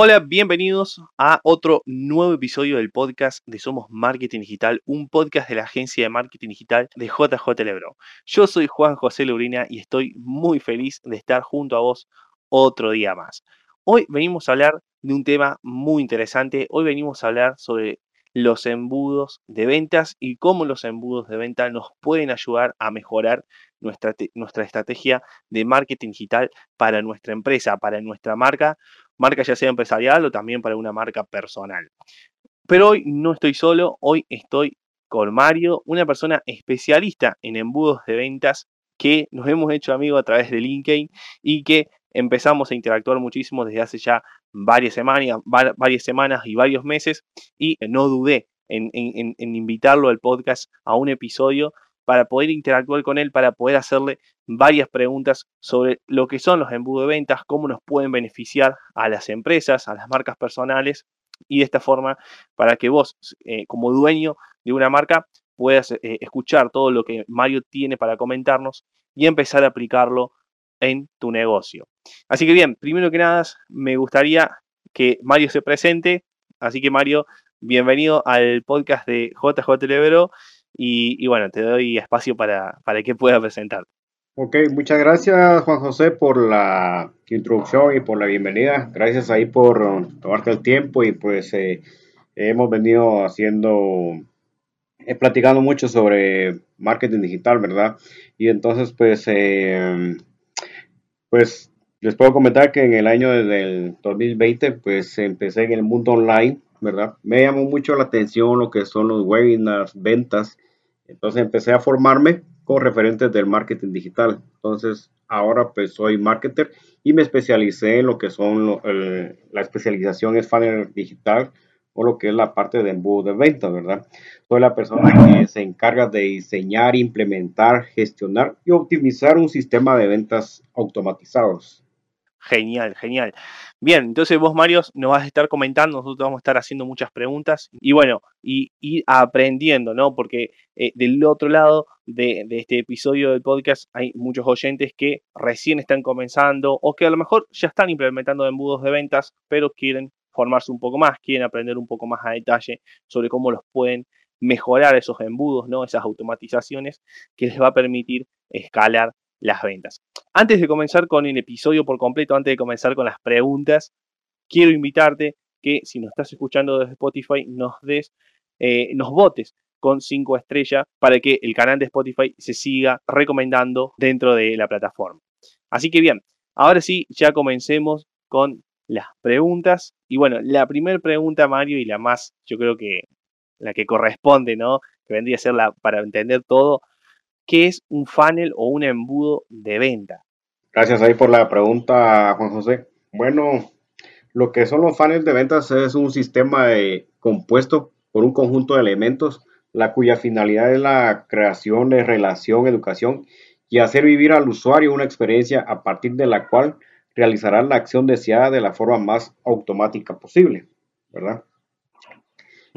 Hola, bienvenidos a otro nuevo episodio del podcast de Somos Marketing Digital, un podcast de la agencia de marketing digital de JJ Lebron. Yo soy Juan José Leurina y estoy muy feliz de estar junto a vos otro día más. Hoy venimos a hablar de un tema muy interesante. Hoy venimos a hablar sobre los embudos de ventas y cómo los embudos de venta nos pueden ayudar a mejorar nuestra, nuestra estrategia de marketing digital para nuestra empresa, para nuestra marca marca ya sea empresarial o también para una marca personal. Pero hoy no estoy solo, hoy estoy con Mario, una persona especialista en embudos de ventas que nos hemos hecho amigos a través de LinkedIn y que empezamos a interactuar muchísimo desde hace ya varias semanas, varias semanas y varios meses y no dudé en, en invitarlo al podcast a un episodio para poder interactuar con él, para poder hacerle varias preguntas sobre lo que son los embudos de ventas, cómo nos pueden beneficiar a las empresas, a las marcas personales y de esta forma para que vos eh, como dueño de una marca puedas eh, escuchar todo lo que Mario tiene para comentarnos y empezar a aplicarlo en tu negocio. Así que bien, primero que nada me gustaría que Mario se presente, así que Mario, bienvenido al podcast de JJ Lebro y, bueno, te doy espacio para, para que pueda presentar. Ok, muchas gracias Juan José por la introducción y por la bienvenida. Gracias ahí por tomarte el tiempo y pues eh, hemos venido haciendo, eh, platicando mucho sobre marketing digital, ¿verdad? Y entonces pues, eh, pues les puedo comentar que en el año del 2020 pues empecé en el mundo online, ¿verdad? Me llamó mucho la atención lo que son los webinars, ventas entonces empecé a formarme con referentes del marketing digital. Entonces ahora pues soy marketer y me especialicé en lo que son la especialización es funnel digital o lo que es la parte de embudo de venta, ¿verdad? Soy la persona que se encarga de diseñar, implementar, gestionar y optimizar un sistema de ventas automatizados. Genial, genial. Bien, entonces vos, Mario, nos vas a estar comentando, nosotros vamos a estar haciendo muchas preguntas y bueno, y, aprendiendo, ¿no? Porque eh, del otro lado de, este episodio del podcast hay muchos oyentes que recién están comenzando o que a lo mejor ya están implementando embudos de ventas, pero quieren formarse un poco más, quieren aprender un poco más a detalle sobre cómo los pueden mejorar esos embudos, ¿no? Esas automatizaciones que les va a permitir escalar las ventas. Antes de comenzar con el episodio por completo, antes de comenzar con las preguntas, quiero invitarte que si nos estás escuchando desde Spotify, nos des, eh, nos votes con 5 estrellas para que el canal de Spotify se siga recomendando dentro de la plataforma. Así que bien, ahora sí, ya comencemos con las preguntas. Y bueno, la primera pregunta, Mario, y la más, yo creo que la que corresponde, ¿no? Que vendría a ser la para entender todo, ¿Qué es un funnel o un embudo de venta? Gracias ahí por la pregunta, Juan José. Bueno, lo que son los funnels de ventas es un sistema compuesto por un conjunto de elementos, la cuya finalidad es la creación de relación, educación y hacer vivir al usuario una experiencia a partir de la cual realizará la acción deseada de la forma más automática posible, ¿verdad?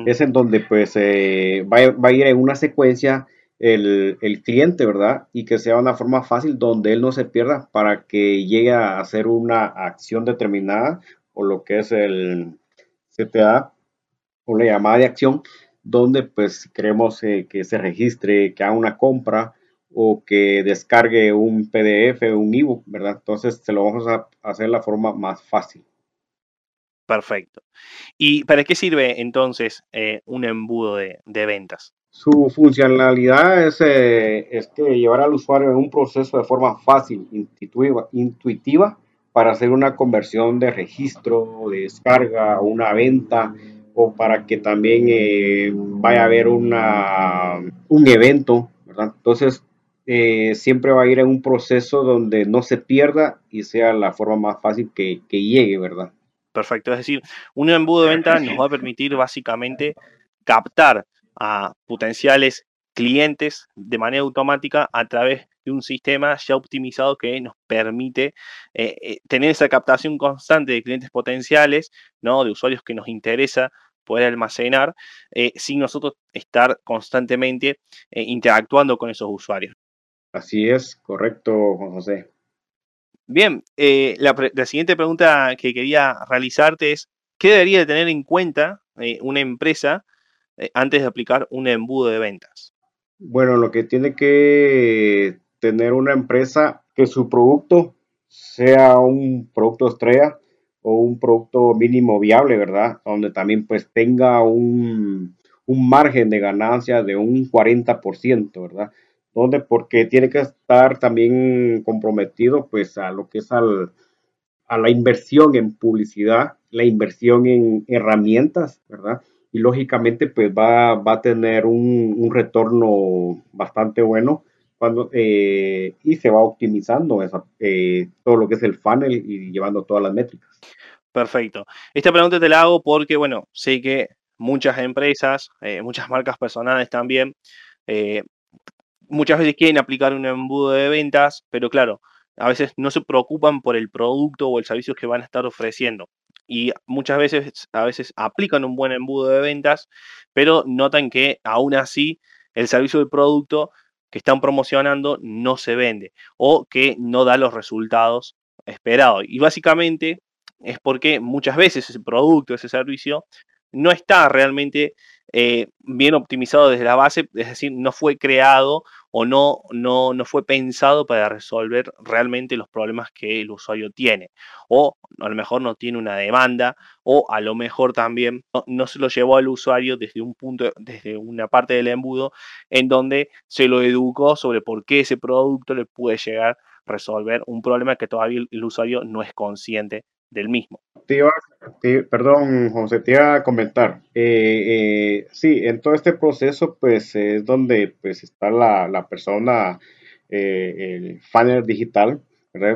Es en donde pues eh, va, va, a ir en una secuencia el, cliente, ¿verdad? Y que sea una forma fácil donde él no se pierda para que llegue a hacer una acción determinada o lo que es el CTA o la llamada de acción donde pues queremos eh, que se registre, que haga una compra o que descargue un PDF, un ebook, ¿verdad? Entonces se lo vamos a hacer la forma más fácil. Perfecto. ¿Y para qué sirve entonces eh, un embudo de ventas? Su funcionalidad es, eh, llevar al usuario en un proceso de forma fácil, intuitiva, intuitiva para hacer una conversión de registro, de descarga, una venta o para que también eh, vaya a haber una, un evento, ¿verdad? Entonces, eh, siempre va a ir en un proceso donde no se pierda y sea la forma más fácil que, que llegue, ¿verdad? Perfecto, es decir, un embudo de venta nos va a permitir básicamente captar a potenciales clientes de manera automática a través de un sistema ya optimizado que nos permite eh, eh, tener esa captación constante de clientes potenciales, ¿no? de usuarios que nos interesa poder almacenar, eh, sin nosotros estar constantemente interactuando con esos usuarios. Así es, correcto, Juan José. Bien, la, siguiente pregunta que quería realizarte es, ¿qué debería de tener en cuenta una empresa antes de aplicar un embudo de ventas? Bueno, lo que tiene que tener una empresa que su producto sea un producto estrella o un producto mínimo viable, ¿verdad? Donde también pues tenga un, un margen de ganancia de un 40%, ¿verdad? donde porque tiene que estar también comprometido pues a lo que es al, a la inversión en publicidad, la inversión en herramientas, ¿verdad? Y lógicamente pues va, va a tener un, un, retorno bastante bueno cuando, eh, y se va optimizando eh, todo lo que es el funnel y llevando todas las métricas. Perfecto. Esta pregunta te la hago porque, bueno, sé que muchas empresas, eh, muchas marcas personales también, muchas veces quieren aplicar un embudo de ventas, pero claro, a veces no se preocupan por el producto o el servicio que van a estar ofreciendo. Y muchas veces, a veces aplican un buen embudo de ventas, pero notan que aún así el servicio del producto que están promocionando no se vende o que no da los resultados esperados. Y básicamente es porque muchas veces ese producto, ese servicio, no está realmente eh, bien optimizado desde la base, es decir, no fue creado o no, no, no fue pensado para resolver realmente los problemas que el usuario tiene. O a lo mejor no tiene una demanda, o a lo mejor también no, se lo llevó al usuario desde un punto, desde una parte del embudo, en donde se lo educó sobre por qué ese producto le puede llegar a resolver un problema que todavía el usuario no es consciente del mismo. perdón, José, te iba a comentar. Eh, eh, sí, en todo este proceso, pues es donde pues, está la, persona, eh, el funnel digital,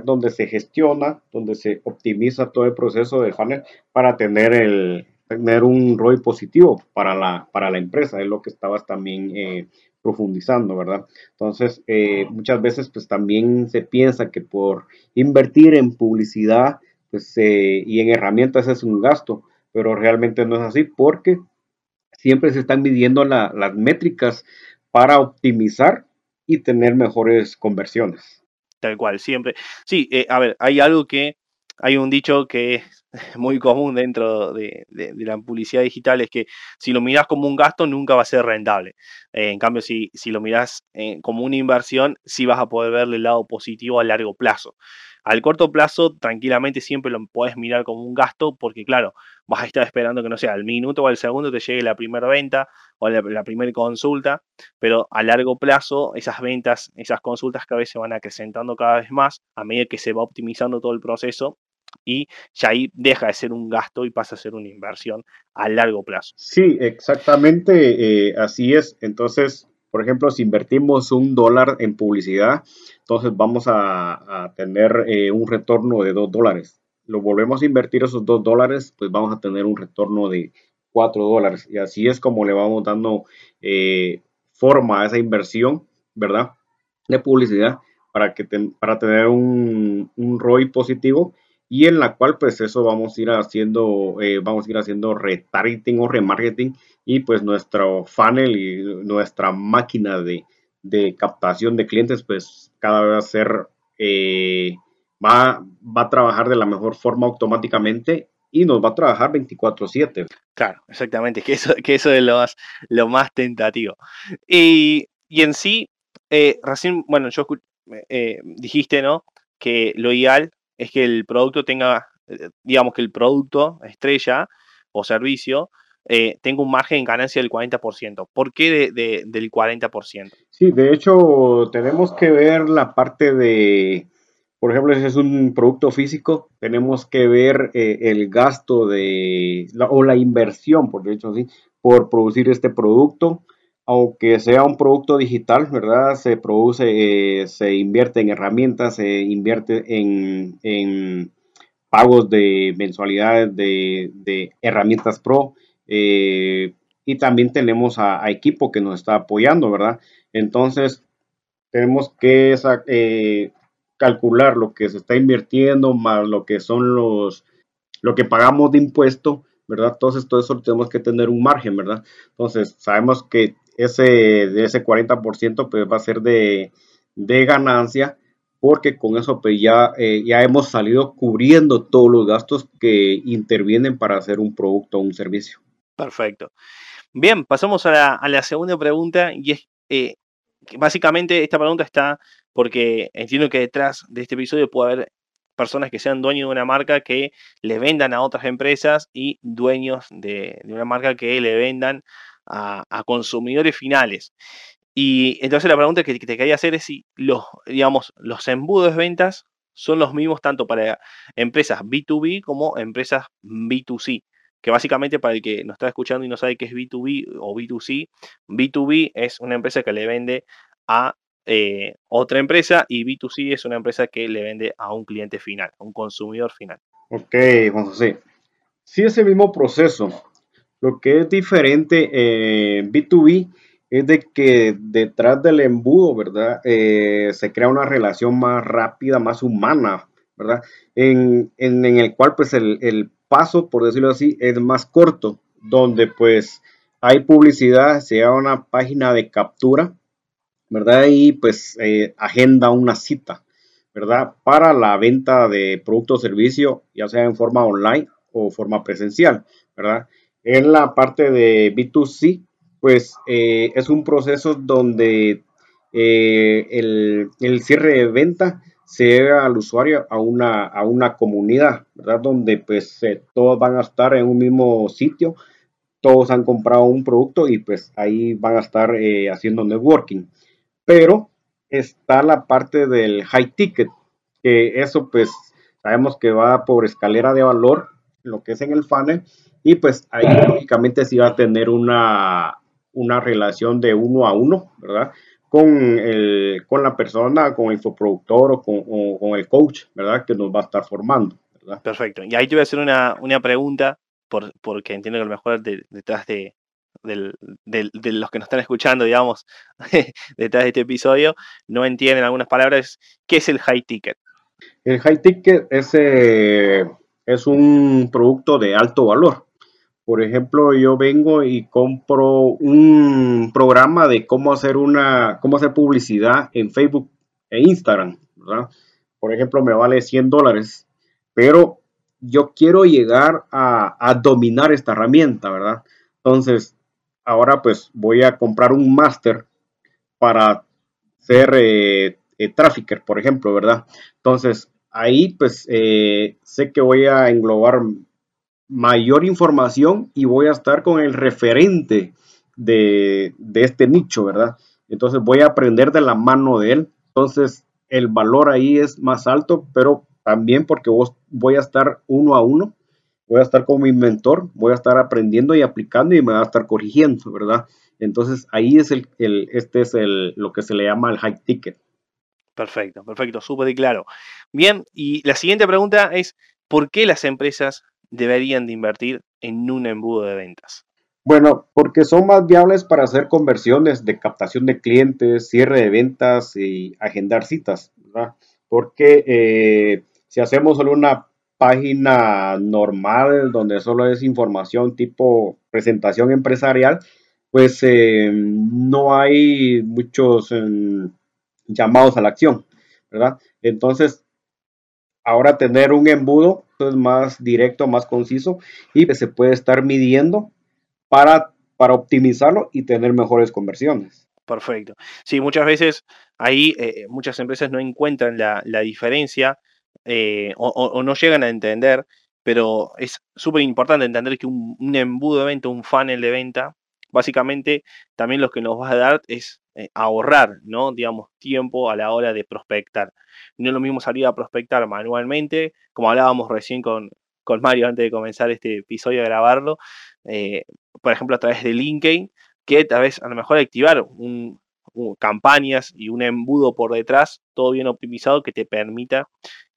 donde se gestiona, donde se optimiza todo el proceso del funnel para tener, el, tener un ROI positivo para la, para la empresa, es lo que estabas también profundizando, ¿verdad? Entonces, muchas veces pues también se piensa que por invertir en publicidad, eh, y en herramientas es un gasto, pero realmente no es así porque siempre se están midiendo las métricas para optimizar y tener mejores conversiones. Tal cual, siempre. Sí, eh, a ver, hay algo que, hay un dicho que es muy común dentro de, la publicidad digital, es que si lo miras como un gasto, nunca va a ser rentable. Eh, en cambio, si, si lo miras como una inversión, sí vas a poder verle el lado positivo a largo plazo. Al corto plazo, tranquilamente siempre lo puedes mirar como un gasto porque, claro, vas a estar esperando que no sea al minuto o al segundo te llegue la primera venta o la, primera consulta, pero a largo plazo esas ventas, esas consultas cada vez se van acrecentando cada vez más a medida que se va optimizando todo el proceso y ya ahí deja de ser un gasto y pasa a ser una inversión a largo plazo. Sí, exactamente, eh, así es. Entonces, por ejemplo, si invertimos un dólar en publicidad, entonces vamos a, tener eh, un retorno de dos dólares. Lo volvemos a invertir esos dos dólares, pues vamos a tener un retorno de cuatro dólares. Y así es como le vamos dando eh, forma a esa inversión, ¿verdad? De publicidad para, que para tener un ROI positivo y en la cual pues eso vamos a ir haciendo, eh, vamos a ir haciendo retargeting o remarketing y pues nuestro funnel y nuestra máquina de, captación de clientes pues cada vez va a ser, eh, va, va a trabajar de la mejor forma automáticamente y nos va a trabajar 24/7. Claro, exactamente, que eso, que eso es lo más, lo más tentativo. Y, en sí, eh, recién, bueno, yo dijiste, ¿no? Que lo ideal es que el producto tenga, eh, digamos que el producto estrella o servicio eh, tenga un margen de ganancia del 40%. ¿Por qué del 40%? Sí, de hecho tenemos que ver la parte de, por ejemplo, si es un producto físico, tenemos que ver eh, el gasto de, o la inversión, por hecho así, por producir este producto aunque sea un producto digital, ¿verdad? Se produce, eh, se invierte en herramientas, se invierte en, pagos de mensualidades de, herramientas pro. Eh, y también tenemos a, equipo que nos está apoyando, ¿verdad? Entonces, tenemos que eh, calcular lo que se está invirtiendo más lo que son los, lo que pagamos de impuesto, ¿verdad? Entonces, todo eso tenemos que tener un margen, ¿verdad? Entonces, sabemos que ese, de ese 40% pues va a ser de, ganancia porque con eso pues ya, eh, ya hemos salido cubriendo todos los gastos que intervienen para hacer un producto o un servicio. Perfecto. Bien, pasamos a la, segunda pregunta y es, eh, básicamente esta pregunta está porque entiendo que detrás de este episodio puede haber personas que sean dueños de una marca que le vendan a otras empresas y dueños de, una marca que le vendan a, consumidores finales. Y entonces la pregunta que te quería hacer es si los, digamos, los embudos de ventas son los mismos tanto para empresas B2B como empresas B2C. Que básicamente para el que nos está escuchando y no sabe qué es B2B o B2C, B2B es una empresa que le vende a eh, otra empresa y B2C es una empresa que le vende a un cliente final, a un consumidor final. Ok, Juan José. Sí, ese mismo proceso. Lo que es diferente en B2B es de que detrás del embudo, ¿verdad? Eh, se crea una relación más rápida, más humana, ¿verdad? En, el cual pues el, el, paso, por decirlo así, es más corto, donde pues hay publicidad, se llama una página de captura, ¿verdad? Y pues eh, agenda una cita, ¿verdad? Para la venta de producto o servicio, ya sea en forma online o forma presencial, ¿verdad? En la parte de B2C, pues eh, es un proceso donde eh, el, cierre de venta se llega al usuario a una, a una comunidad, ¿verdad? Donde pues todos van a estar en un mismo sitio, todos han comprado un producto y pues ahí van a estar haciendo networking pero está la parte del high ticket, que eso pues sabemos que va por escalera de valor, lo que es en el funnel, y pues ahí lógicamente sí va a tener una, una relación de uno a uno, ¿verdad? Con, el, con la persona, con el infoproductor o con, el coach, ¿verdad? Que nos va a estar formando. ¿verdad? Perfecto. Y ahí te voy a hacer una, pregunta, por, porque entiendo que a lo mejor detrás de, de los que nos están escuchando, digamos, detrás de este episodio, no entienden algunas palabras, ¿qué es el high ticket? El high ticket es, eh, es un producto de alto valor. Por ejemplo, yo vengo y compro un programa de cómo hacer una, cómo hacer publicidad en Facebook e Instagram, Por ejemplo, me vale 100 dólares, pero yo quiero llegar a, a dominar esta herramienta, ¿verdad? Entonces, ahora pues voy a comprar un máster para ser eh, eh, trafficker, por ejemplo, ¿verdad? Entonces, ahí pues eh, sé que voy a englobar mayor información y voy a estar con el referente de, de, este nicho, ¿verdad? Entonces voy a aprender de la mano de él. Entonces el valor ahí es más alto, pero también porque vos voy a estar uno a uno voy a estar con mi mentor, voy a estar aprendiendo y aplicando y me va a estar corrigiendo, ¿verdad? Entonces ahí es el, este es el, lo que se le llama el high ticket. Perfecto, perfecto, súper claro. Bien, y la siguiente pregunta es, ¿por qué las empresas deberían de invertir en un embudo de ventas? Bueno, porque son más viables para hacer conversiones de captación de clientes, cierre de ventas y agendar citas, ¿verdad? Porque eh, si hacemos solo una página normal donde solo es información tipo presentación empresarial, pues eh, no hay muchos em, llamados a la acción, ¿verdad? Entonces, ahora tener un embudo es más directo, más conciso y se puede estar midiendo para, para optimizarlo y tener mejores conversiones. Perfecto. Sí, muchas veces ahí eh, muchas empresas no encuentran la, la diferencia eh, o, no llegan a entender, pero es súper importante entender que un, embudo de venta, un funnel de venta, básicamente también lo que nos va a dar es eh, ahorrar, ¿no? Digamos, tiempo a la hora de prospectar. No es lo mismo salir a prospectar manualmente, como hablábamos recién con, con Mario antes de comenzar este episodio de grabarlo, eh, por ejemplo, a través de LinkedIn, que tal vez a lo mejor activar un, campañas y un embudo por detrás, todo bien optimizado, que te permita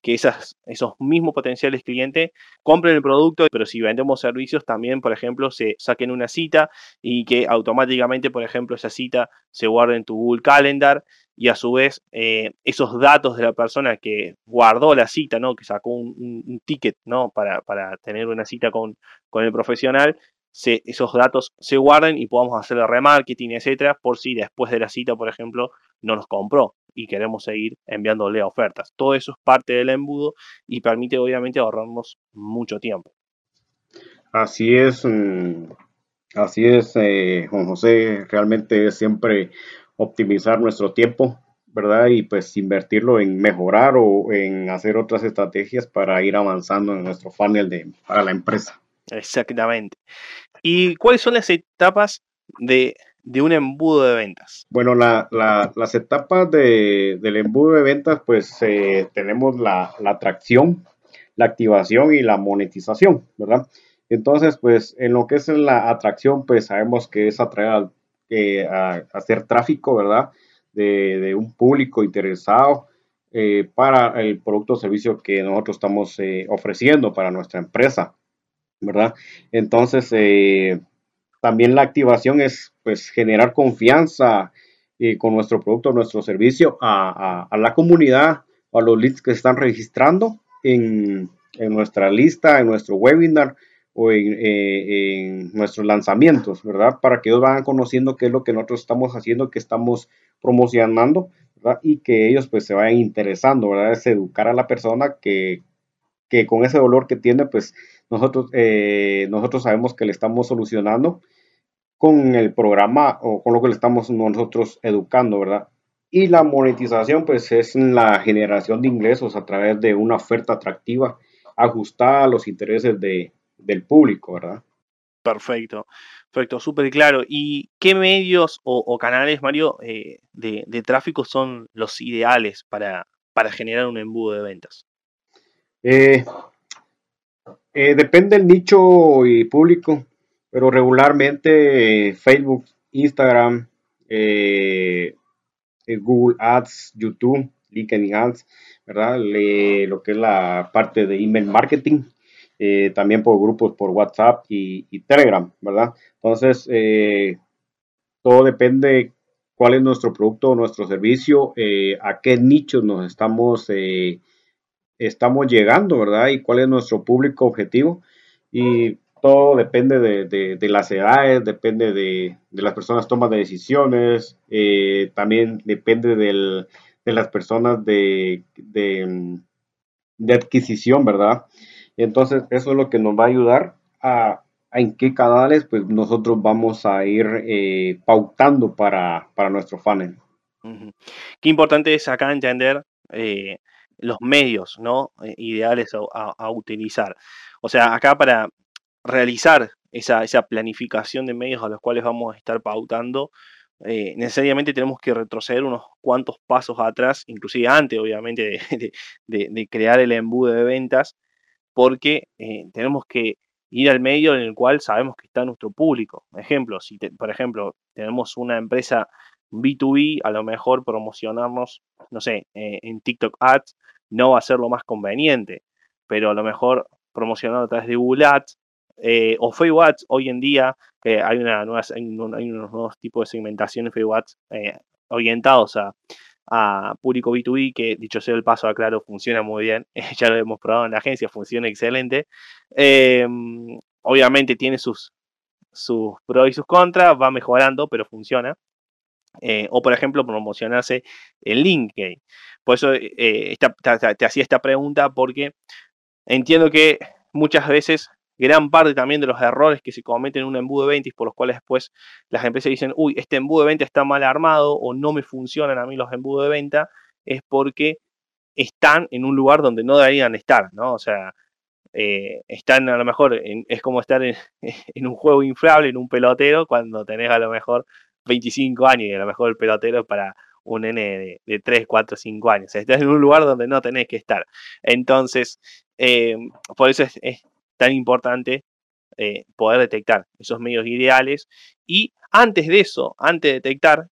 que esos mismos potenciales clientes compren el producto, pero si vendemos servicios también, por ejemplo, se saquen una cita y que automáticamente, por ejemplo, esa cita se guarde en tu Google Calendar y a su vez eh, esos datos de la persona que guardó la cita, ¿no? que sacó un, ticket ¿no? para, tener una cita con el profesional, esos datos se guarden y podamos hacer el remarketing, etcétera, por si después de la cita, por ejemplo, no nos compró y queremos seguir enviándole ofertas. Todo eso es parte del embudo y permite obviamente ahorrarnos mucho tiempo. Así es, mm, así es, eh, Juan José, realmente siempre optimizar nuestro tiempo, ¿verdad? Y pues invertirlo en mejorar o en hacer otras estrategias para ir avanzando en nuestro funnel de, para la empresa. Exactamente. ¿Y cuáles son las etapas de, un embudo de ventas? Bueno, las etapas del embudo de ventas, pues eh, tenemos la, atracción, la activación y la monetización, ¿verdad? Entonces, pues en lo que es la atracción, pues sabemos que es atraer eh, a, hacer tráfico, ¿verdad? De, un público interesado eh, para el producto o servicio que nosotros estamos ofreciendo para nuestra empresa. ¿Verdad? Entonces, eh, también la activación es pues generar confianza eh, con nuestro producto, nuestro servicio a, la comunidad, a los leads que están registrando en, nuestra lista, en nuestro webinar o eh, en, nuestros lanzamientos, ¿verdad? Para que ellos vayan conociendo qué es lo que nosotros estamos haciendo, que estamos promocionando, ¿verdad? Y que ellos pues se vayan interesando, ¿verdad? Es educar a la persona que, que con ese dolor que tiene, pues nosotros, eh, nosotros sabemos que le estamos solucionando con el programa o con lo que le estamos nosotros educando, ¿verdad? Y la monetización, pues es la generación de ingresos a través de una oferta atractiva ajustada a los intereses de, del público, ¿verdad? Perfecto, perfecto, súper claro. ¿Y qué medios o, canales, Mario, eh, de, tráfico son los ideales para, para generar un embudo de ventas? Eh, eh, depende del nicho y público, pero regularmente eh, Facebook, Instagram, eh, Google Ads, YouTube, LinkedIn Ads, ¿verdad? lo que es la parte de email marketing, también por grupos por WhatsApp y, Telegram, ¿verdad? Entonces, todo depende cuál es nuestro producto nuestro servicio, a qué nichos nos estamos estamos llegando, ¿verdad? Y cuál es nuestro público objetivo. Y todo depende de, las edades, depende de, las personas toman de decisiones, eh, también depende de las personas de, adquisición, ¿verdad? Entonces, eso es lo que nos va a ayudar a, en qué canales pues nosotros vamos a ir eh, pautando para, nuestro funnel. Qué importante es acá entender eh, los medios ¿no? Eh, ideales a, utilizar. O sea, acá para realizar esa, planificación de medios a los cuales vamos a estar pautando, eh, necesariamente tenemos que retroceder unos cuantos pasos atrás, inclusive antes, obviamente, de, crear el embudo de ventas, porque eh, tenemos que ir al medio en el cual sabemos que está nuestro público. Ejemplo, si por ejemplo tenemos una empresa B2B, a lo mejor promocionarnos, no sé, eh, en TikTok Ads no va a ser lo más conveniente, pero a lo mejor promocionar a través de Google Ads eh, o Facebook Ads hoy en día, que hay, una nueva, hay, unos nuevos tipos de segmentación en Facebook Ads eh, orientados a, público B2B, que dicho sea el paso, aclaro, funciona muy bien, ya lo hemos probado en la agencia, funciona excelente. Obviamente tiene sus, sus pros y sus contras, va mejorando, pero funciona. Eh, o por ejemplo promocionarse en LinkedIn. Por eso eh, te, hacía esta pregunta porque entiendo que muchas veces gran parte también de los errores que se cometen en un embudo de ventas por los cuales después las empresas dicen, uy, este embudo de venta está mal armado o no me funcionan a mí los embudos de venta, es porque están en un lugar donde no deberían estar, ¿no? O sea, eh, están a lo mejor, es como estar en, en, un juego inflable, en un pelotero, cuando tenés a lo mejor 25 años y a lo mejor el pelotero para un nene de, 3, 4, 5 años. Estás en un lugar donde no tenés que estar. Entonces, eh, por eso es, tan importante eh, poder detectar esos medios ideales y antes de eso, antes de detectar,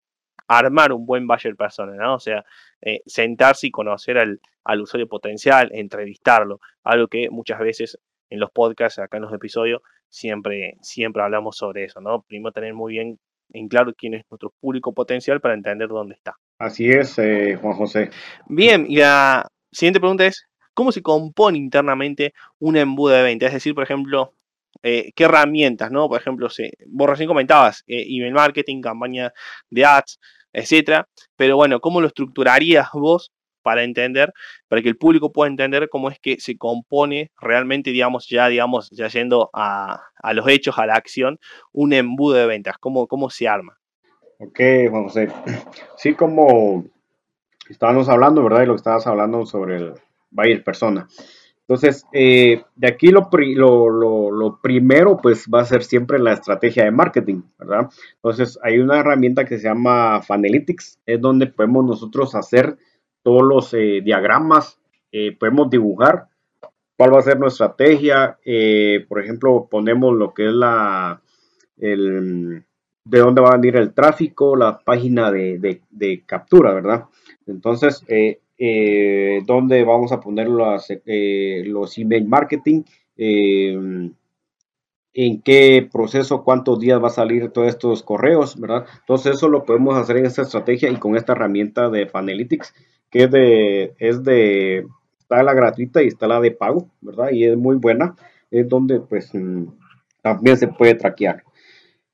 armar un buen buyer persona, ¿no? O sea, eh, sentarse y conocer al, al, usuario potencial, entrevistarlo, algo que muchas veces en los podcasts, acá en los episodios, siempre, siempre hablamos sobre eso, ¿no? Primero tener muy bien en claro quién es nuestro público potencial para entender dónde está. Así es, eh, Juan José. Bien, y la siguiente pregunta es, ¿cómo se compone internamente un embudo de venta? Es decir, por ejemplo, eh, qué herramientas, ¿no? Por ejemplo, vos recién comentabas eh, email marketing, campaña de ads, etcétera, pero bueno, ¿cómo lo estructurarías vos para entender, para que el público pueda entender cómo es que se compone realmente, digamos, ya, digamos, ya yendo a, los hechos, a la acción, un embudo de ventas, cómo, cómo se arma. Ok, Juan José. Sí, como estábamos hablando, ¿verdad? Y lo que estabas hablando sobre el buyer persona. Entonces, eh, de aquí lo, lo, lo, primero, pues va a ser siempre la estrategia de marketing, ¿verdad? Entonces, hay una herramienta que se llama Fanalytics, es donde podemos nosotros hacer todos los eh, diagramas, eh, podemos dibujar cuál va a ser nuestra estrategia. Eh, por ejemplo, ponemos lo que es la, el, de dónde va a venir el tráfico, la página de, captura, ¿verdad? Entonces, dónde vamos a poner los, los email marketing, en qué proceso, cuántos días va a salir todos estos correos, ¿verdad? Entonces, eso lo podemos hacer en esta estrategia y con esta herramienta de Fanalytics que es de, es de, está la gratuita y está la de pago, ¿verdad? Y es muy buena, es donde pues mm, también se puede traquear.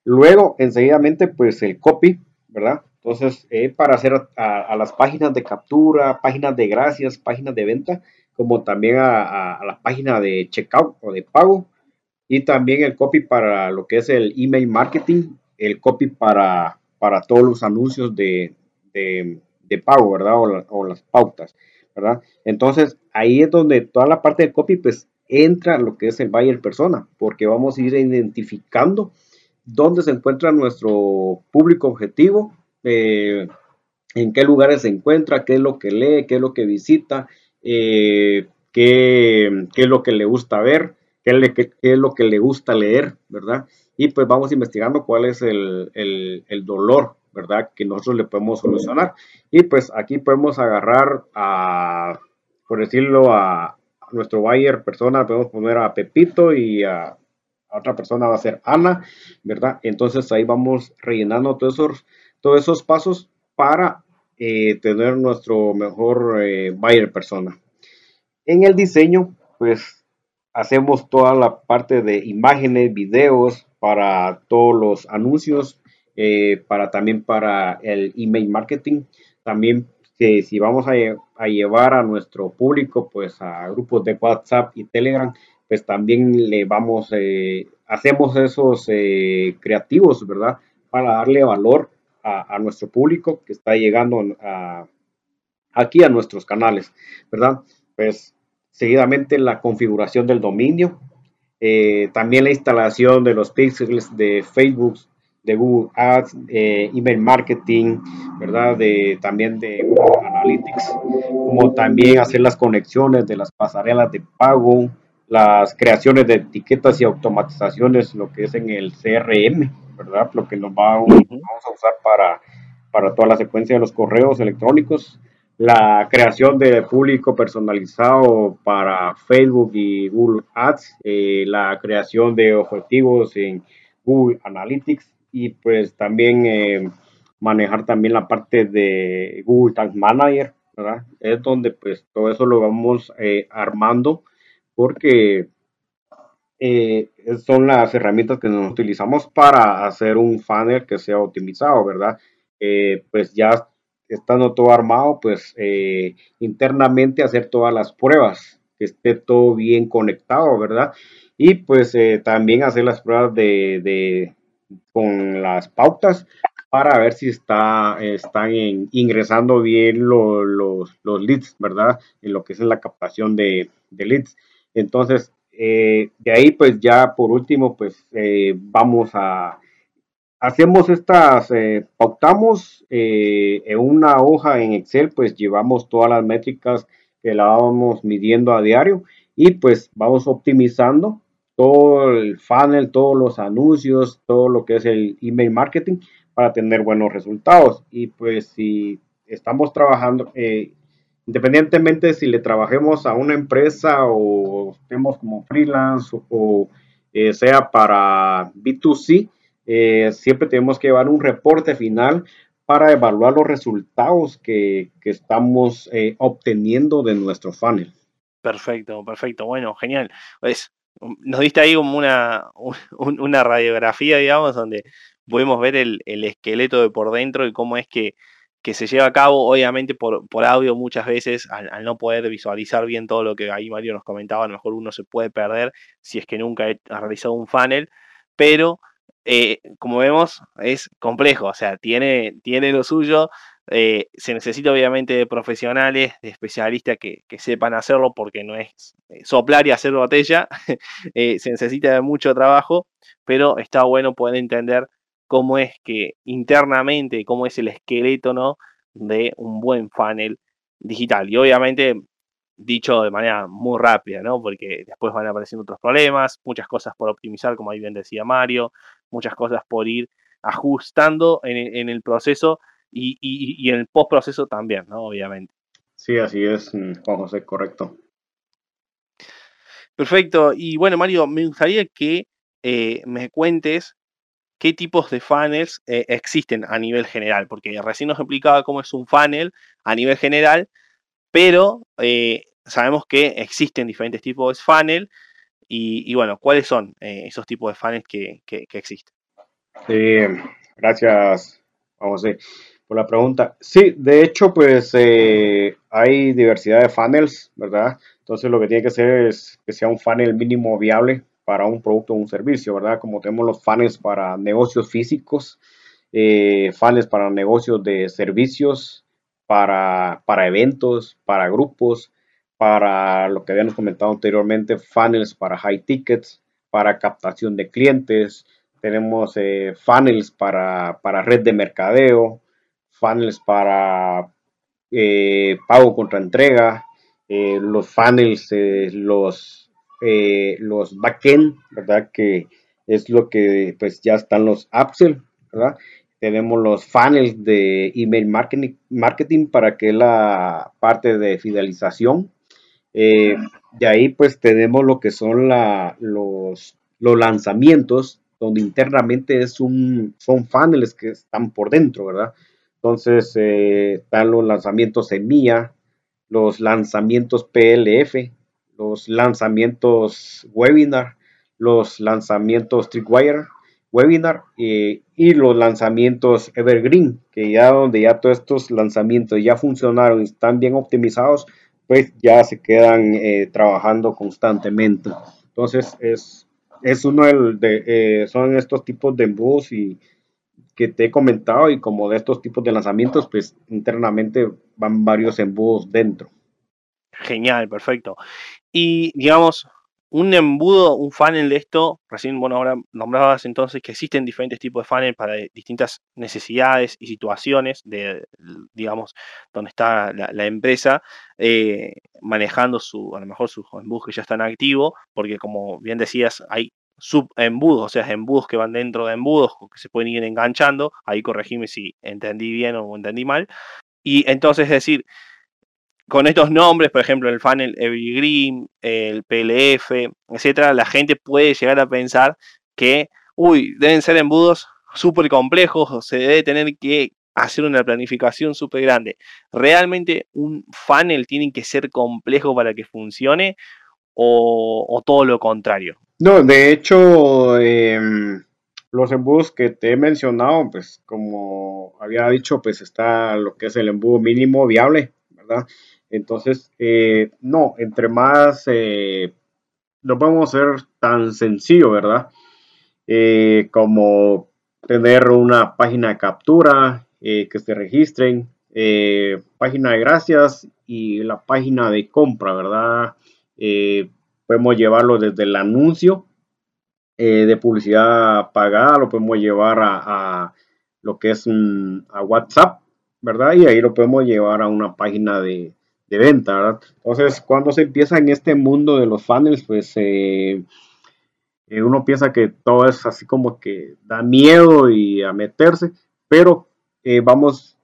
Luego, enseguidamente, pues el copy, ¿verdad? Entonces, eh, para hacer a, las páginas de captura, páginas de gracias, páginas de venta, como también a, a, la página de checkout o de pago, y también el copy para lo que es el email marketing, el copy para, para todos los anuncios de, de de pago, ¿verdad? O, las pautas, ¿verdad? Entonces, ahí es donde toda la parte del copy, pues, entra lo que es el buyer persona, porque vamos a ir identificando dónde se encuentra nuestro público objetivo, eh, en qué lugares se encuentra, qué es lo que lee, qué es lo que visita, eh, qué, es lo que le gusta ver, qué, es lo que le gusta leer, ¿verdad? Y pues vamos investigando cuál es el, el dolor ¿verdad? Que nosotros le podemos solucionar. Y pues aquí podemos agarrar a, por decirlo, a, nuestro buyer persona, podemos poner a Pepito y a, otra persona va a ser Ana, ¿verdad? Entonces ahí vamos rellenando todos esos, todos esos pasos para eh, tener nuestro mejor eh, buyer persona. En el diseño, pues hacemos toda la parte de imágenes, videos para todos los anuncios, eh, para también para el email marketing. También que si vamos a, llevar a nuestro público pues a grupos de WhatsApp y Telegram, pues también le vamos, eh, hacemos esos eh, creativos, ¿verdad? Para darle valor a, nuestro público que está llegando aquí a nuestros canales, ¿verdad? Pues seguidamente la configuración del dominio, también la instalación de los pixels de Facebook, de Google Ads, eh, email marketing, ¿verdad? De, también de Google Analytics, como también hacer las conexiones de las pasarelas de pago, las creaciones de etiquetas y automatizaciones, lo que es en el CRM, ¿verdad? Lo que nos va, vamos a usar para, para toda la secuencia de los correos electrónicos, la creación de público personalizado para Facebook y Google Ads, eh, la creación de objetivos en Google Analytics, y pues también eh, manejar también la parte de Google Tag Manager, ¿verdad? Es donde pues todo eso lo vamos eh, armando porque eh, son las herramientas que nos utilizamos para hacer un funnel que sea optimizado, ¿verdad? pues ya estando todo armado, pues internamente hacer todas las pruebas, que esté todo bien conectado, ¿verdad? Y pues también hacer las pruebas de con las pautas para ver si está, están ingresando bien los, leads, ¿verdad? En lo que es la captación de, leads. Entonces, eh, de ahí pues ya por último pues eh, vamos a, hacemos estas, eh, pautamos en una hoja en Excel pues llevamos todas las métricas que la vamos midiendo a diario y pues vamos optimizando todo el funnel, todos los anuncios, todo lo que es el email marketing para tener buenos resultados. Y pues si estamos trabajando, eh, independientemente si le trabajemos a una empresa o estemos como freelance o, eh, sea para B2C, eh, siempre tenemos que llevar un reporte final para evaluar los resultados que, que estamos obteniendo de nuestro funnel. Perfecto, perfecto. Bueno, genial. Nos diste ahí como una, una radiografía, digamos, donde podemos ver el, esqueleto de por dentro y cómo es que, se lleva a cabo, obviamente por, por audio muchas veces, al, no poder visualizar bien todo lo que ahí Mario nos comentaba, a lo mejor uno se puede perder si es que nunca ha realizado un funnel, pero eh, como vemos es complejo, o sea, tiene, tiene lo suyo, eh, se necesita obviamente de profesionales, de especialistas que, sepan hacerlo porque no es eh, soplar y hacer botella, se necesita mucho trabajo, pero está bueno poder entender cómo es que internamente, cómo es el esqueleto ¿no? de un buen funnel digital. Y obviamente dicho de manera muy rápida, ¿no? Porque después van apareciendo otros problemas, muchas cosas por optimizar, como ahí bien decía Mario, muchas cosas por ir ajustando en el proceso y, y, en el postproceso también, ¿no? Obviamente. Sí, así es, mm, Juan José, correcto. Perfecto. Y bueno, Mario, me gustaría que eh, me cuentes qué tipos de funnels eh, existen a nivel general, porque recién nos explicaba cómo es un funnel a nivel general, pero eh, sabemos que existen diferentes tipos de funnel y, bueno, ¿cuáles son esos tipos de funnels que, que, que existen? Sí, gracias, José la pregunta. Sí, de hecho, pues eh, hay diversidad de funnels, ¿verdad? Entonces lo que tiene que ser es que sea un funnel mínimo viable para un producto o un servicio, ¿verdad? Como tenemos los funnels para negocios físicos, eh, funnels para negocios de servicios, para eventos, para grupos, para lo que habíamos comentado anteriormente, funnels para high tickets, para captación de clientes, tenemos eh, funnels para, para red de mercadeo, funnels para eh, pago contra entrega, eh, los funnels, los, los backend, ¿verdad? Que es lo que pues ya están los upsell, ¿verdad? Tenemos los funnels de email marketing, marketing para que la parte de fidelización. De ahí pues tenemos lo que son la, los, los lanzamientos, donde internamente es un, son funnels que están por dentro, ¿verdad? Entonces, eh, están los lanzamientos en MIA, los lanzamientos PLF, los lanzamientos webinar, los lanzamientos Trickwire webinar y los lanzamientos Evergreen, que ya donde ya todos estos lanzamientos ya funcionaron y están bien optimizados, pues ya se quedan eh, trabajando constantemente. Entonces, es, es uno de, eh, son estos tipos de embudos y que te he comentado y como de estos tipos de lanzamientos, pues internamente van varios embudos dentro. Genial, perfecto. Y digamos, un embudo, un funnel de esto, recién, bueno, ahora nombrabas entonces que existen diferentes tipos de funnel para distintas necesidades y situaciones de, digamos, donde está la, empresa eh, manejando su, a lo mejor sus embudos que ya están activos, porque como bien decías, hay subembudos, o sea, embudos que van dentro de embudos que se pueden ir enganchando. Ahí corregime si entendí bien o entendí mal. Y entonces, es decir, con estos nombres, por ejemplo, el funnel Evergreen, el PLF, etcétera, la gente puede llegar a pensar que, uy, deben ser embudos súper complejos, se debe tener que hacer una planificación súper grande. ¿Realmente un funnel tiene que ser complejo para que funcione o todo lo contrario? No, de hecho, em, los embudos que te he mencionado, pues como había dicho, pues está lo que es el embudo mínimo viable, Entonces, eh, no, entre más, eh, no podemos ser tan sencillo, ¿verdad? Eh, como tener una página de captura, que se registren, página de gracias y la página de compra, ¿verdad? podemos llevarlo desde el anuncio de publicidad pagada, lo podemos llevar a, lo que es a WhatsApp, ¿verdad? Y ahí lo podemos llevar a una página de, venta, ¿verdad? Entonces, cuando se empieza en este mundo de los funnels, pues eh, eh, uno piensa que todo es así como que da miedo y a meterse, pero vamos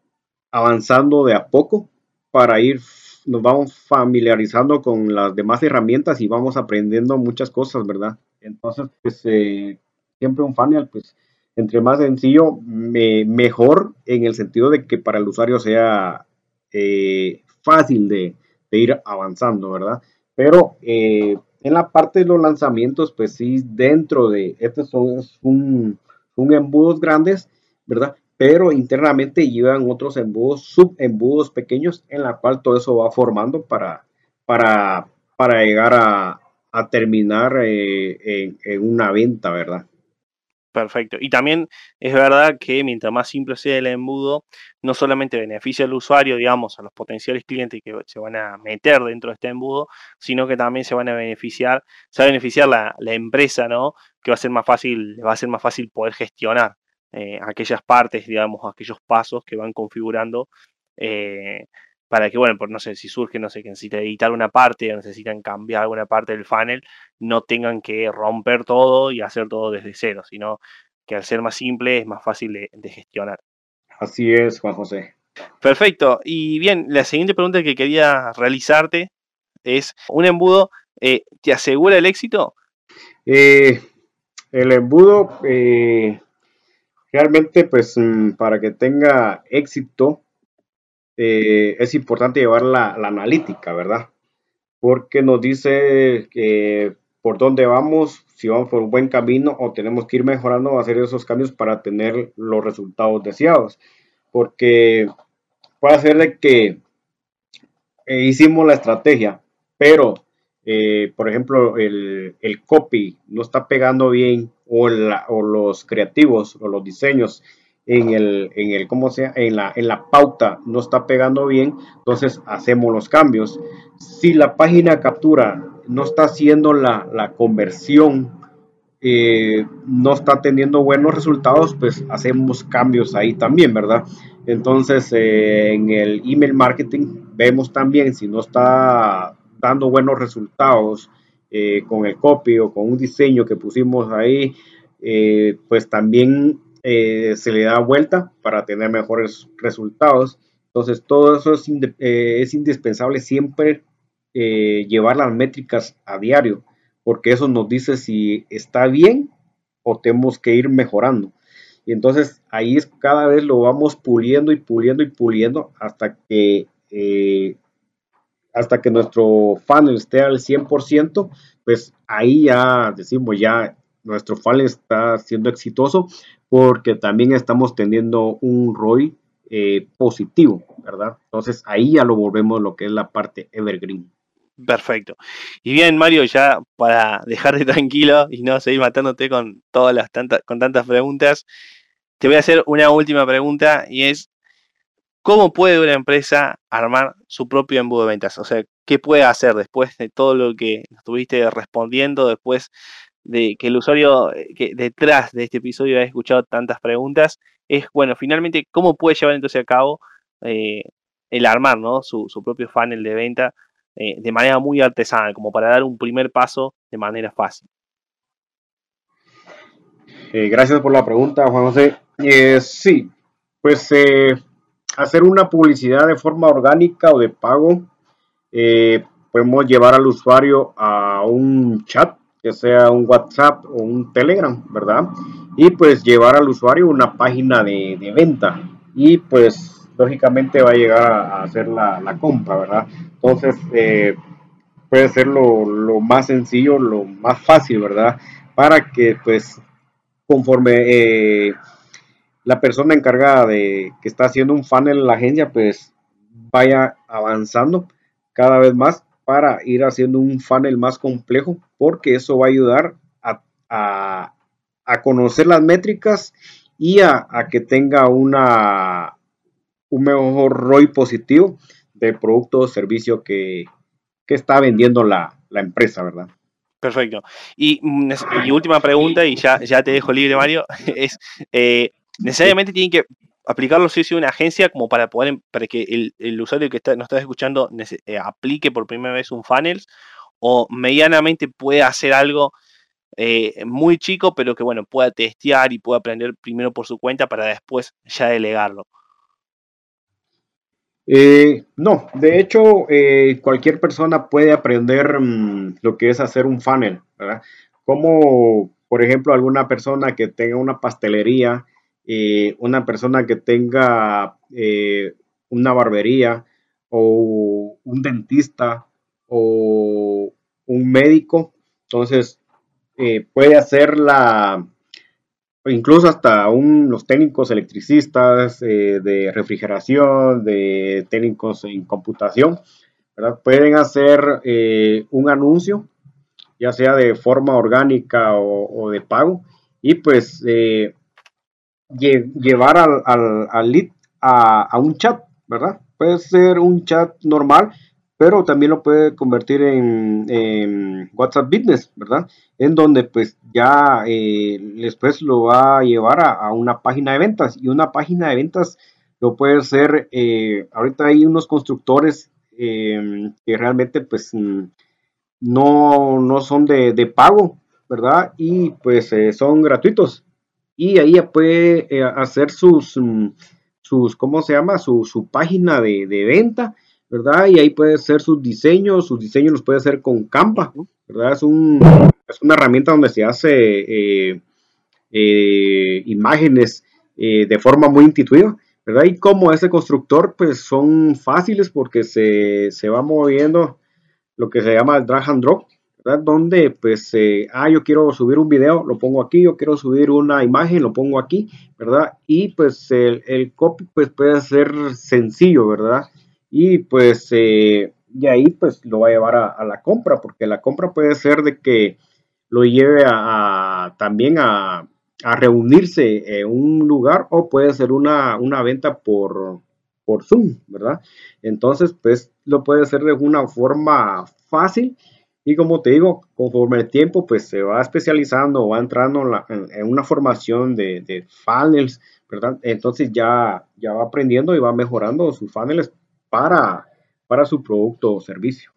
avanzando de a poco para ir nos vamos familiarizando con las demás herramientas y vamos aprendiendo muchas cosas, ¿verdad? Entonces, pues eh, siempre un funnel, pues entre más sencillo, mejor en el sentido de que para el usuario sea eh, fácil de, ir avanzando, ¿verdad? Pero eh, En la parte de los lanzamientos, pues sí, dentro de estos son un, embudos grandes, ¿verdad? Pero internamente llevan otros embudos, subembudos pequeños, en la cual todo eso va formando para, para, para llegar a, terminar eh, en una venta, ¿verdad? Perfecto. Y también es verdad que mientras más simple sea el embudo, no solamente beneficia al usuario, digamos, a los potenciales clientes que se van a meter dentro de este embudo, sino que también se van a beneficiar, se va a beneficiar la, empresa, ¿no? Que va a ser más fácil, va a ser más fácil poder gestionar eh, aquellas partes, digamos, aquellos pasos que van configurando eh, para que, bueno, por no sé, si surge, no sé, que necesita editar una parte o necesitan cambiar alguna parte del funnel, no tengan que romper todo y hacer todo desde cero, sino que al ser más simple es más fácil de, gestionar. Así es, Juan José. Perfecto. Y bien, la siguiente pregunta que quería realizarte es, ¿un embudo eh, te asegura el éxito? Eh, el embudo, eh, realmente, pues, mm, para que tenga éxito, eh, es importante llevar la, analítica, ¿verdad? Porque nos dice por dónde vamos, si vamos por un buen camino o tenemos que ir mejorando, hacer esos cambios para tener los resultados deseados. Porque puede ser de que eh, hicimos la estrategia, pero, eh, por ejemplo, el, copy no está pegando bien o, o los creativos o los diseños en el, en el ¿cómo sea? En la, en la pauta no está pegando bien, entonces hacemos los cambios. Si la página captura no está haciendo la, conversión, eh, no está teniendo buenos resultados, pues hacemos cambios ahí también, ¿verdad? Entonces, eh, en el email marketing vemos también si no está dando buenos resultados eh, con el copy o con un diseño que pusimos ahí, pues también eh, se le da vuelta para tener mejores resultados. Entonces, todo eso es, eh, indispensable siempre eh, llevar las métricas a diario, porque eso nos dice si está bien o tenemos que ir mejorando. Y entonces ahí es cada vez lo vamos puliendo y puliendo y puliendo hasta que hasta que nuestro funnel esté al 100%, pues ahí ya decimos, ya nuestro funnel está siendo exitoso, porque también estamos teniendo un ROI eh, positivo, ¿verdad? Entonces ahí ya lo volvemos lo que es la parte evergreen. Perfecto. Y bien, Mario, ya para dejarte tranquilo y no seguir matándote con todas las tantas, con tantas preguntas, te voy a hacer una última pregunta y es ¿cómo puede una empresa armar su propio embudo de ventas? O sea, ¿qué puede hacer después de todo lo que estuviste respondiendo, después de que el usuario eh, que detrás de este episodio ha escuchado tantas preguntas, es, bueno, finalmente, ¿cómo puede llevar entonces a cabo eh, el armar ¿no? su, propio funnel de venta eh, de manera muy artesanal, como para dar un primer paso de manera fácil? gracias por la pregunta, Juan José. sí, pues hacer una publicidad de forma orgánica o de pago, podemos llevar al usuario a un chat que sea un WhatsApp o un Telegram, ¿verdad? Y pues llevar al usuario una página de, venta y pues lógicamente va a llegar a, hacer la, compra, ¿verdad? Entonces eh, puede ser lo, más sencillo, lo más fácil, ¿verdad? Para que pues conforme eh, la persona encargada de que está haciendo un funnel en la agencia pues vaya avanzando cada vez más para ir haciendo un funnel más complejo, porque eso va a ayudar a, conocer las métricas y a, que tenga una, un mejor ROI positivo del producto o servicio que, está vendiendo la, empresa, ¿verdad? Perfecto. Y, mm, última pregunta, y ya, ya te dejo libre, Mario, es, eh, ¿necesariamente tienen que aplicarlo si es una agencia como para poder para que el, usuario que está, nos está escuchando eh, aplique por primera vez un funnels o medianamente puede hacer algo eh, muy chico pero que bueno pueda testear y pueda aprender primero por su cuenta para después ya delegarlo eh, no, de hecho cualquier persona puede aprender mm, lo que es hacer un funnel, ¿verdad? Como por ejemplo alguna persona que tenga una pastelería eh, una persona que tenga eh, una barbería o un dentista o un médico Entonces, eh, puede hacer la, incluso hasta un, los técnicos electricistas eh, de refrigeración, de técnicos en computación, pueden hacer eh, un anuncio, ya sea de forma orgánica o, de pago, y pues llevar al, al, lead a, a, un chat, ¿verdad? Puede ser un chat normal, pero también lo puede convertir en, WhatsApp Business, ¿verdad? En donde pues ya eh, después lo va a llevar a, una página de ventas y una página de ventas lo puede ser, eh, ahorita hay unos constructores em, que realmente pues mm, no, no son de, pago, ¿verdad? Y pues eh, son gratuitos. Y ahí ya puede hacer sus, mm, sus, ¿cómo se llama? Su, su página de, de venta ¿verdad? Y ahí puede ser sus diseños, sus diseños los puede hacer con Canva, ¿verdad? Es, un, es una herramienta donde se hace eh, eh, imágenes eh, de forma muy intuitiva, ¿verdad? Y como ese constructor, pues son fáciles porque se, se va moviendo lo que se llama el drag and drop, ¿verdad? Donde, pues, ah, yo quiero subir un video, lo pongo aquí, yo quiero subir una imagen, lo pongo aquí, ¿verdad? Y pues el, el copy, pues puede ser sencillo, ¿verdad? Y pues eh, de ahí pues lo va a llevar a, la compra, porque la compra puede ser de que lo lleve a, también a, reunirse en un lugar o puede ser una, venta por, por Zoom, ¿verdad? Entonces pues lo puede hacer de una forma fácil y como te digo, conforme el tiempo pues se va especializando va entrando en, una formación de, de, funnels, ¿verdad? Entonces ya, ya va aprendiendo y va mejorando sus funnels para, para su producto o servicio.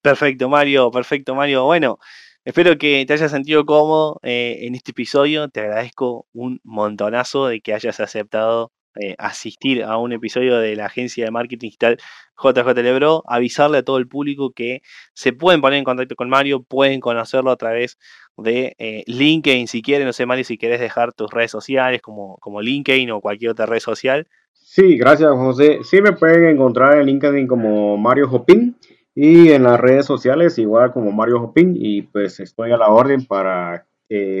Perfecto, Mario, perfecto, Mario. Bueno, espero que te hayas sentido cómodo eh, en este episodio. Te agradezco un montonazo de que hayas aceptado eh, asistir a un episodio de la agencia de marketing digital JJ avisarle a todo el público que se pueden poner en contacto con Mario, pueden conocerlo a través de eh, LinkedIn si quieren, no sé Mario si quieres dejar tus redes sociales como, como LinkedIn o cualquier otra red social. Sí, gracias José. Sí me pueden encontrar en LinkedIn como Mario Jopin y en las redes sociales igual como Mario Jopin y pues estoy a la orden para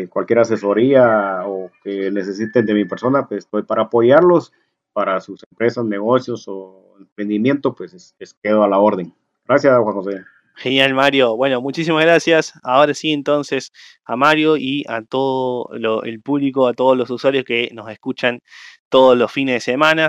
cualquier asesoría o que necesiten de mi persona, pues estoy para apoyarlos para sus empresas, negocios o emprendimiento, pues es, quedo a la orden. Gracias Juan José. Genial, Mario. Bueno, muchísimas gracias. Ahora sí, entonces, a Mario y a todo el público, a todos los usuarios que nos escuchan todos los fines de semana.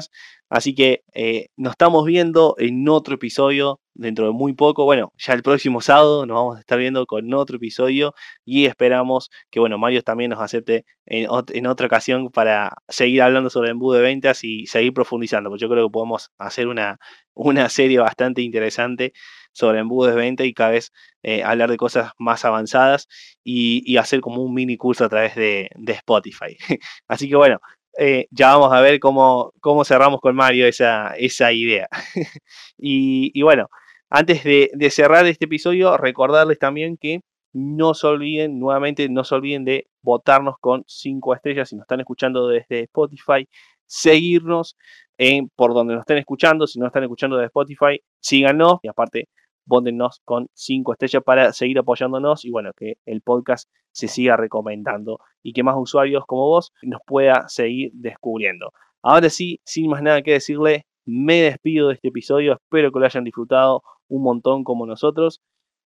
Así que eh, nos estamos viendo en otro episodio dentro de muy poco. Bueno, ya el próximo sábado nos vamos a estar viendo con otro episodio y esperamos que, bueno, Mario también nos acepte en, otra ocasión para seguir hablando sobre embudo de ventas y seguir profundizando, porque yo creo que podemos hacer una, una serie bastante interesante sobre embudo de venta y cada vez eh, hablar de cosas más avanzadas y, hacer como un mini curso a través de, de Spotify. Así que bueno, eh, ya vamos a ver cómo, cómo cerramos con Mario esa, esa idea. y, bueno, antes de, cerrar este episodio, recordarles también que no se olviden, nuevamente, no se olviden de votarnos con 5 estrellas si nos están escuchando desde Spotify, seguirnos en, por donde nos estén escuchando, si no están escuchando desde Spotify, síganos y aparte Póndennos con 5 estrellas para seguir apoyándonos y bueno, que el podcast se siga recomendando y que más usuarios como vos nos pueda seguir descubriendo. Ahora sí, sin más nada que decirle, me despido de este episodio, espero que lo hayan disfrutado un montón como nosotros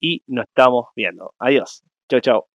y nos estamos viendo. Adiós. Chao, chao.